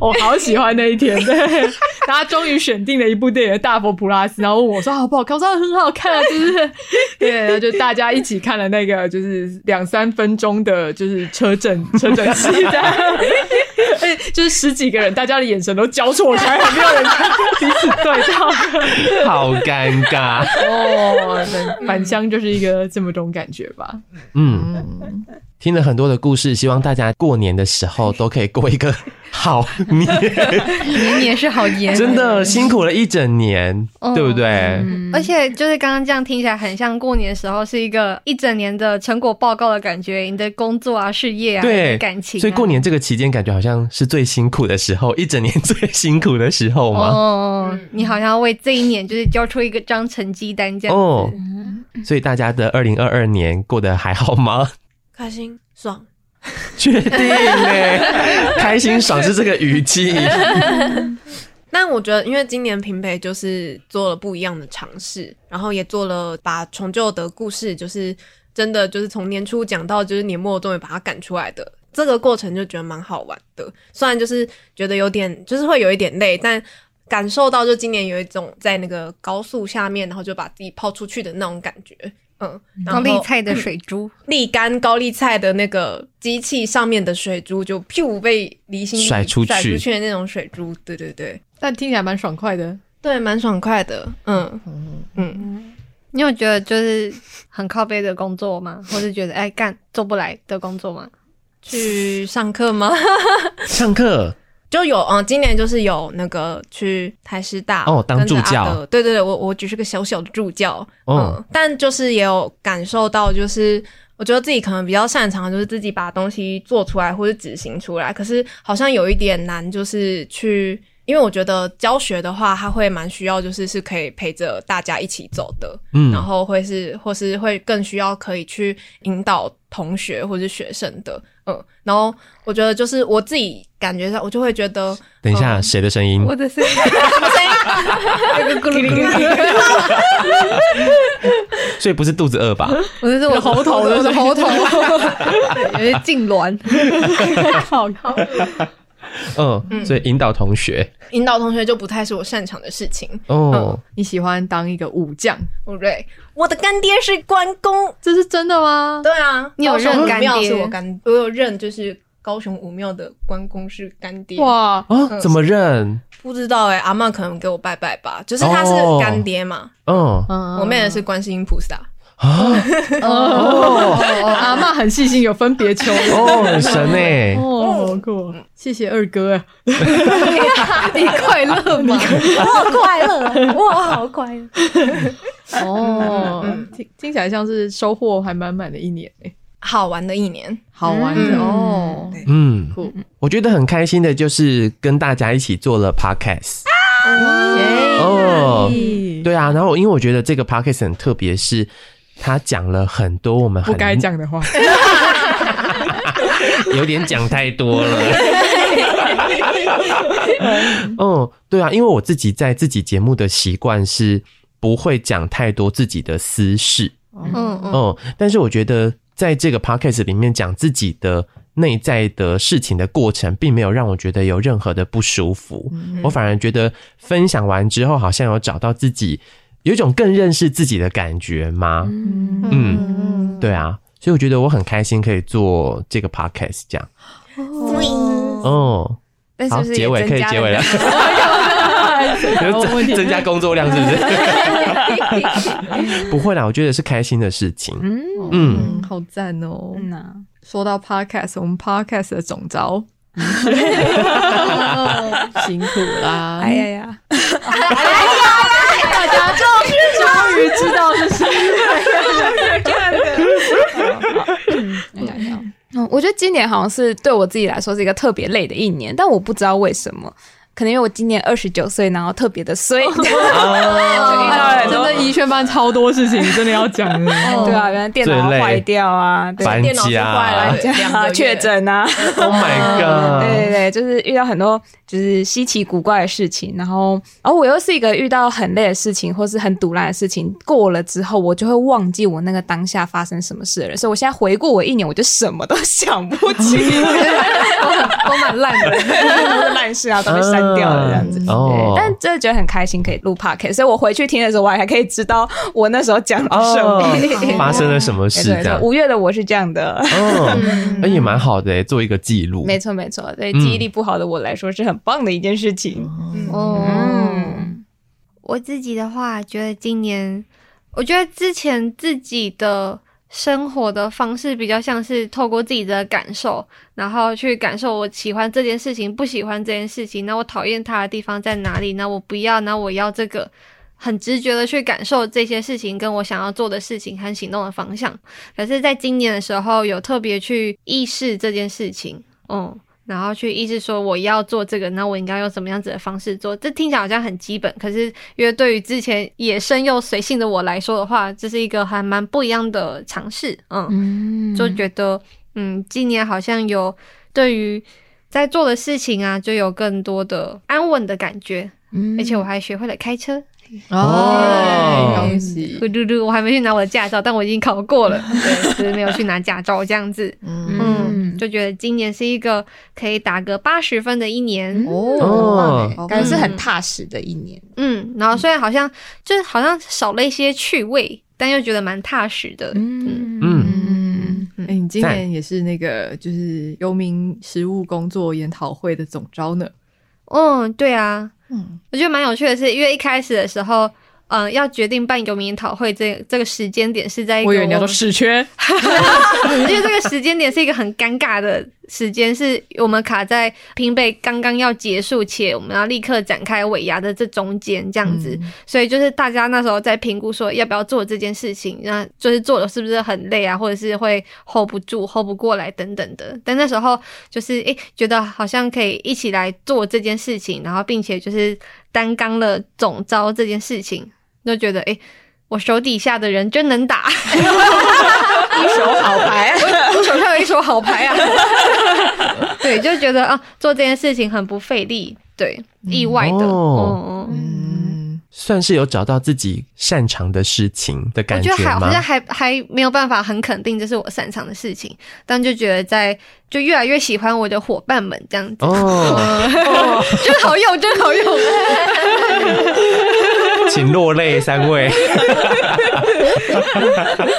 Speaker 1: 我好喜欢那一天，对，他终于选定了一部电影《大佛普拉斯》，然后问我说好不好看？我说很好看啊，就是。对，然后就大家一起看了那个，就是两三分钟的，就是车震车震戏的，哎，就是十几个人，大家的眼神都交错开，还没有人彼此对到，
Speaker 2: 好尴尬。
Speaker 1: 哦，返乡就是一个。这么种感觉吧，
Speaker 2: 嗯，听了很多的故事，希望大家过年的时候都可以过一个好年，
Speaker 3: 年年是好年，
Speaker 2: 真的辛苦了一整年，哦、对不对？
Speaker 3: 嗯、而且就是刚刚这样听起来，很像过年的时候是一个一整年的成果报告的感觉，你的工作啊、事业啊、
Speaker 2: 对
Speaker 3: 感情、啊，
Speaker 2: 所以过年这个期间，感觉好像是最辛苦的时候，一整年最辛苦的时候吗？
Speaker 3: 哦，你好像为这一年就是交出一个张成绩单这样子。哦
Speaker 2: 所以大家的二零二二年过得还好吗？
Speaker 5: 开心爽，
Speaker 2: 确定耶？开心爽是这个语气。
Speaker 5: 但我觉得，因为今年平北就是做了不一样的尝试，然后也做了把重旧的故事，就是真的就是从年初讲到就是年末，终于把它赶出来的这个过程，就觉得蛮好玩的。虽然就是觉得有点，就是会有一点累，但。感受到就今年有一种在那个高速下面，然后就把自己抛出去的那种感觉，嗯，
Speaker 3: 高丽菜的水珠，
Speaker 5: 沥干高丽菜的那个机器上面的水珠就噗被离心
Speaker 2: 甩出去
Speaker 5: 甩出去的那种水珠，对对对，
Speaker 1: 但听起来蛮爽快的，
Speaker 5: 对，蛮爽快的，嗯嗯嗯，
Speaker 3: 你有觉得就是很靠背的工作吗？或是觉得哎干做不来的工作吗？
Speaker 5: 去上课吗？
Speaker 2: 上课。
Speaker 5: 就有嗯，今年就是有那个去台师大
Speaker 2: 哦，当助教，
Speaker 5: 对对对，我我只是个小小的助教，哦、嗯，但就是也有感受到，就是我觉得自己可能比较擅长，就是自己把东西做出来或者执行出来，可是好像有一点难，就是去。因为我觉得教学的话，他会蛮需要，就是是可以陪着大家一起走的，嗯，然后会是或是会更需要可以去引导同学或是学生的，嗯，然后我觉得就是我自己感觉上，我就会觉得，
Speaker 2: 等一下谁、嗯、的声音？
Speaker 1: 我的声音，
Speaker 2: 所以不是肚子饿吧？
Speaker 1: 我的是我喉头，我是喉头，有些痉挛，好好。
Speaker 2: 嗯，嗯，所以引导同学，
Speaker 5: 引导同学就不太是我擅长的事情。
Speaker 2: 哦，嗯、
Speaker 1: 你喜欢当一个武将，
Speaker 5: 对不对？我的干爹是关公，
Speaker 1: 这是真的吗？
Speaker 5: 对啊，
Speaker 1: 你有认干爹？
Speaker 5: 是我干，我有认，就是高雄武庙的关公是干爹。
Speaker 1: 哇，
Speaker 2: 啊，嗯、怎么认？
Speaker 5: 不知道哎、欸，阿嬷可能给我拜拜吧，就是他是干爹嘛。
Speaker 2: 嗯，
Speaker 5: 我妹的是观世音菩萨。
Speaker 2: 啊？
Speaker 1: 哦，阿妈很细心，有分别求
Speaker 2: 哦，很神哎，
Speaker 1: 哦，好酷，谢谢二哥啊，你快乐吗？
Speaker 5: 我快乐，我好快乐。
Speaker 1: 哦，听听起来像是收获还满满的一年哎，
Speaker 5: 好玩的一年，
Speaker 1: 好玩的哦，
Speaker 2: 嗯，酷，我觉得很开心的就是跟大家一起做了 podcast，哦，对啊，然后因为我觉得这个 podcast 很特别，是。他讲了很多我们很
Speaker 1: 不该讲的话，
Speaker 2: 有点讲太多了。嗯，对啊，因为我自己在自己节目的习惯是不会讲太多自己的私事。嗯嗯，但是我觉得在这个 podcast 里面讲自己的内在的事情的过程，并没有让我觉得有任何的不舒服。我反而觉得分享完之后，好像有找到自己。有一种更认识自己的感觉吗？嗯，嗯，对啊，所以我觉得我很开心可以做这个 podcast 这样。哦，好，结尾可以结尾了。增增加工作量是不是？不会啦，我觉得是开心的事情。嗯
Speaker 1: 嗯，好赞哦。嗯，说到 podcast，我们 podcast 的总招，辛苦啦！
Speaker 4: 哎呀呀！
Speaker 1: 大家终于终于知道是谁干的。
Speaker 4: 嗯，我觉得今年好像是对我自己来说是一个特别累的一年，但我不知道为什么。可能因为我今年二十九岁，然后特别的衰，真
Speaker 1: 的一学班超多事情，真的要讲。的。
Speaker 4: 对啊，原来电脑坏掉啊，
Speaker 2: 搬家、
Speaker 4: 确诊啊
Speaker 2: ，Oh my god！
Speaker 4: 对对对，就是遇到很多就是稀奇古怪的事情，然后，然后我又是一个遇到很累的事情或是很堵烂的事情过了之后，我就会忘记我那个当下发生什么事的人，所以我现在回顾我一年，我就什么都想不起，
Speaker 1: 都很都蛮烂的，
Speaker 4: 烂事啊都被删。掉了这样子，对，但真的觉得很开心可以录 podcast，所以我回去听的时候，我还可以知道我那时候讲了什么，
Speaker 2: 发生了什么事。这样，
Speaker 4: 五月的我是这样的，
Speaker 2: 哦，那 也蛮好的，做一个记录。
Speaker 4: 没错没错，对记忆力不好的我来说是很棒的一件事情。
Speaker 1: 哦，
Speaker 3: 我自己的话，觉得今年，我觉得之前自己的。生活的方式比较像是透过自己的感受，然后去感受我喜欢这件事情，不喜欢这件事情，那我讨厌它的地方在哪里？那我不要，那我要这个，很直觉的去感受这些事情，跟我想要做的事情和行动的方向。可是，在今年的时候，有特别去意识这件事情，嗯。然后去意识说我要做这个，那我应该用什么样子的方式做？这听起来好像很基本，可是因为对于之前野生又随性的我来说的话，这是一个还蛮不一样的尝试。嗯，嗯就觉得嗯，今年好像有对于在做的事情啊，就有更多的安稳的感觉。嗯，而且我还学会了开车。
Speaker 1: 哦，恭喜！
Speaker 3: 嘟嘟嘟，我还没去拿我的驾照，但我已经考过了，对，只是没有去拿驾照这样子。嗯，嗯，就觉得今年是一个可以打个八十分的一年。
Speaker 4: 哦，感觉是很踏实的一年。
Speaker 3: 嗯，然后虽然好像就是好像少了一些趣味，但又觉得蛮踏实的。嗯。嗯。
Speaker 1: 嗯，哎，你今年也是那个就是游民实务工作研讨会的总招呢？
Speaker 3: 嗯，对啊。嗯，我觉得蛮有趣的是，因为一开始的时候，嗯、呃，要决定办游民研讨会这这个时间点是在一个，
Speaker 1: 我以为你要说试缺，
Speaker 3: 因为这个时间点是一个很尴尬的时间是我们卡在拼背刚刚要结束，且我们要立刻展开尾牙的这中间这样子，嗯、所以就是大家那时候在评估说要不要做这件事情，那就是做的是不是很累啊，或者是会 hold 不住、hold 不过来等等的。但那时候就是诶、欸，觉得好像可以一起来做这件事情，然后并且就是担纲了总招这件事情，就觉得诶、欸，我手底下的人真能打。
Speaker 5: 一手好牌，
Speaker 3: 我手上有一手好牌啊！对，就觉得啊，做这件事情很不费力，对，意外的，哦、嗯，
Speaker 2: 嗯，算是有找到自己擅长的事情的感觉吗？
Speaker 3: 我觉得还好像还还没有办法很肯定这是我擅长的事情，但就觉得在就越来越喜欢我的伙伴们这样子，哦，真好用，真好用。
Speaker 2: 请落泪，三位。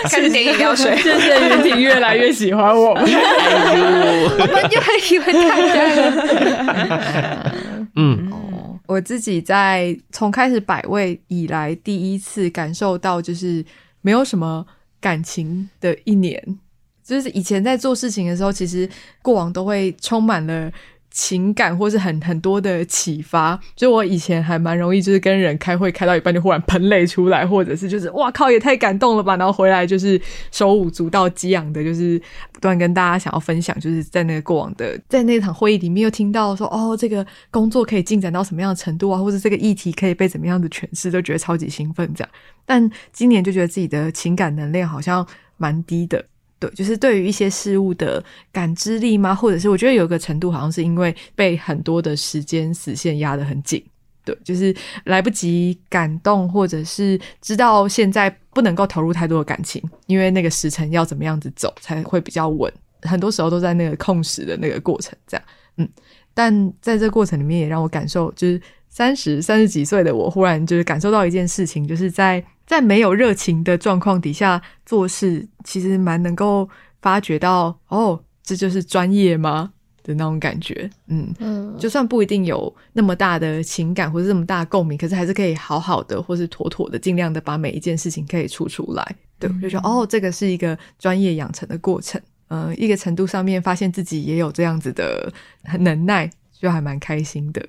Speaker 5: 开始点饮料水。
Speaker 6: 谢谢云婷越来越喜欢我们，哎、
Speaker 3: 我们就很喜欢大家。
Speaker 1: 嗯，我自己在从开始百位以来，第一次感受到就是没有什么感情的一年。就是以前在做事情的时候，其实过往都会充满了。情感或是很很多的启发，就我以前还蛮容易，就是跟人开会开到一半就忽然喷泪出来，或者是就是哇靠也太感动了吧，然后回来就是手舞足蹈、激昂的，就是不断跟大家想要分享，就是在那个过往的在那场会议里面又听到说哦，这个工作可以进展到什么样的程度啊，或者这个议题可以被怎么样的诠释，都觉得超级兴奋这样。但今年就觉得自己的情感能量好像蛮低的。对，就是对于一些事物的感知力吗？或者是我觉得有个程度，好像是因为被很多的时间死线压得很紧。对，就是来不及感动，或者是知道现在不能够投入太多的感情，因为那个时辰要怎么样子走才会比较稳。很多时候都在那个控时的那个过程，这样。嗯，但在这过程里面，也让我感受，就是三十三十几岁的我，忽然就是感受到一件事情，就是在。在没有热情的状况底下做事，其实蛮能够发觉到哦，这就是专业吗的那种感觉。嗯嗯，就算不一定有那么大的情感或者这么大的共鸣，可是还是可以好好的或是妥妥的，尽量的把每一件事情可以出出来。对，就说哦，这个是一个专业养成的过程。嗯、呃，一个程度上面发现自己也有这样子的能耐，就还蛮开心的。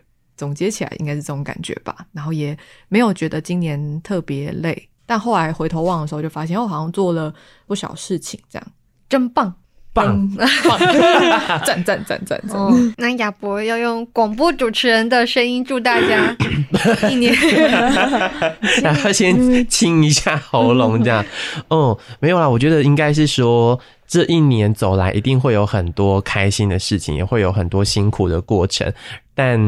Speaker 1: 总结起来应该是这种感觉吧。然后也没有觉得今年特别累。但后来回头望的时候，就发现我好像做了不少事情，这样真棒，
Speaker 2: 棒，
Speaker 1: 棒，赞赞赞赞赞！
Speaker 3: 那亚博要用广播主持人的声音祝大家 一年，
Speaker 2: 然后先清一下喉咙，这样。哦，没有啦，我觉得应该是说。这一年走来，一定会有很多开心的事情，也会有很多辛苦的过程。但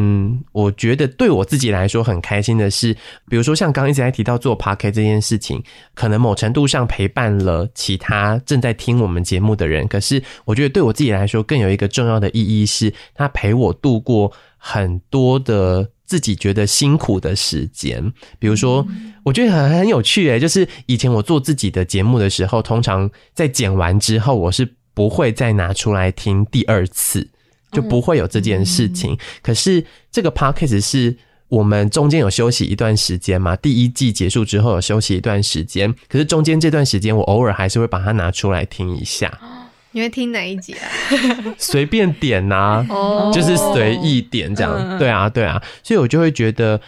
Speaker 2: 我觉得对我自己来说很开心的是，比如说像刚刚一直在提到做 Podcast 这件事情，可能某程度上陪伴了其他正在听我们节目的人。可是我觉得对我自己来说，更有一个重要的意义是，他陪我度过很多的。自己觉得辛苦的时间，比如说，我觉得很很有趣诶，就是以前我做自己的节目的时候，通常在剪完之后，我是不会再拿出来听第二次，就不会有这件事情。可是这个 podcast 是我们中间有休息一段时间嘛，第一季结束之后有休息一段时间，可是中间这段时间，我偶尔还是会把它拿出来听一下。
Speaker 3: 你会听哪一集啊？
Speaker 2: 随便点呐、啊，oh. 就是随意点这样。对啊，对啊，所以我就会觉得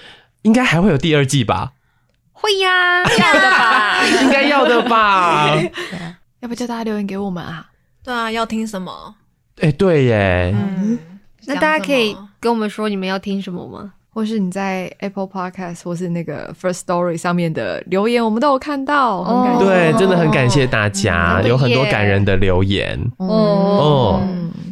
Speaker 2: 应该还会有第二季吧？
Speaker 3: 会呀，要的吧？
Speaker 2: 应该要的吧？
Speaker 1: 要不叫大家留言给我们啊？
Speaker 5: 对啊，要听什么？
Speaker 2: 哎、欸，对耶。
Speaker 3: 嗯，那大家可以跟我们说你们要听什么吗？
Speaker 1: 或是你在 Apple Podcast 或是那个 First Story 上面的留言，我们都有看到。很感谢。
Speaker 2: 对，真的很感谢大家，嗯、有很多感人的留言。哦哦，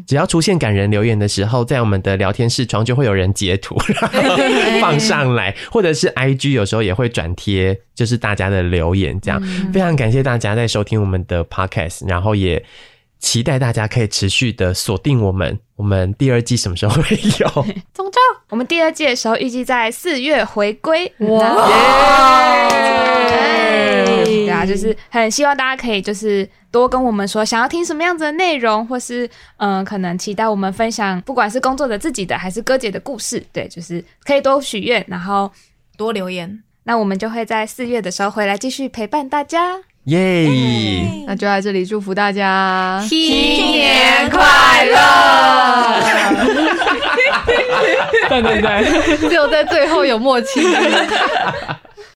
Speaker 2: 只要出现感人留言的时候，在我们的聊天视窗就会有人截图 放上来，或者是 IG 有时候也会转贴，就是大家的留言这样。嗯、非常感谢大家在收听我们的 Podcast，然后也。期待大家可以持续的锁定我们，我们第二季什么时候会有？
Speaker 4: 总之，我们第二季的时候预计在四月回归。
Speaker 2: 哇！
Speaker 4: 对啊，就是很希望大家可以就是多跟我们说想要听什么样子的内容，或是嗯，可能期待我们分享，不管是工作的自己的还是哥姐的故事，对，就是可以多许愿，然后
Speaker 5: 多留言。
Speaker 4: 那我们就会在四月的时候回来继续陪伴大家。
Speaker 2: 耶！
Speaker 1: 那就在这里祝福大家
Speaker 3: 新年快乐！
Speaker 1: 对对对，只有在最后有默契。